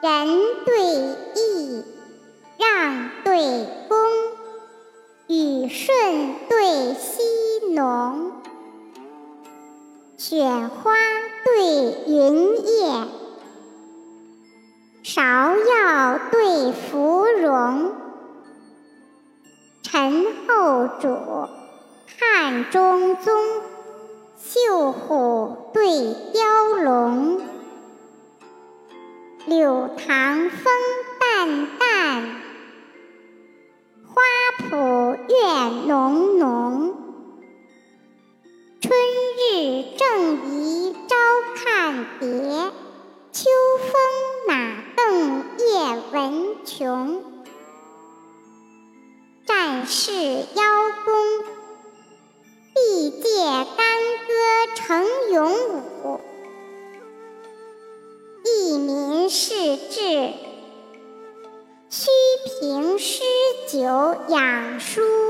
人对义，让对恭，雨顺对溪浓，雪花对云叶，芍药对芙蓉，陈后主，汉中宗，绣虎对柳塘风淡淡，花圃月浓浓。春日正宜朝看蝶，秋风哪更夜闻琼。战士邀功，必借干戈成勇武。志，须凭诗酒养疏。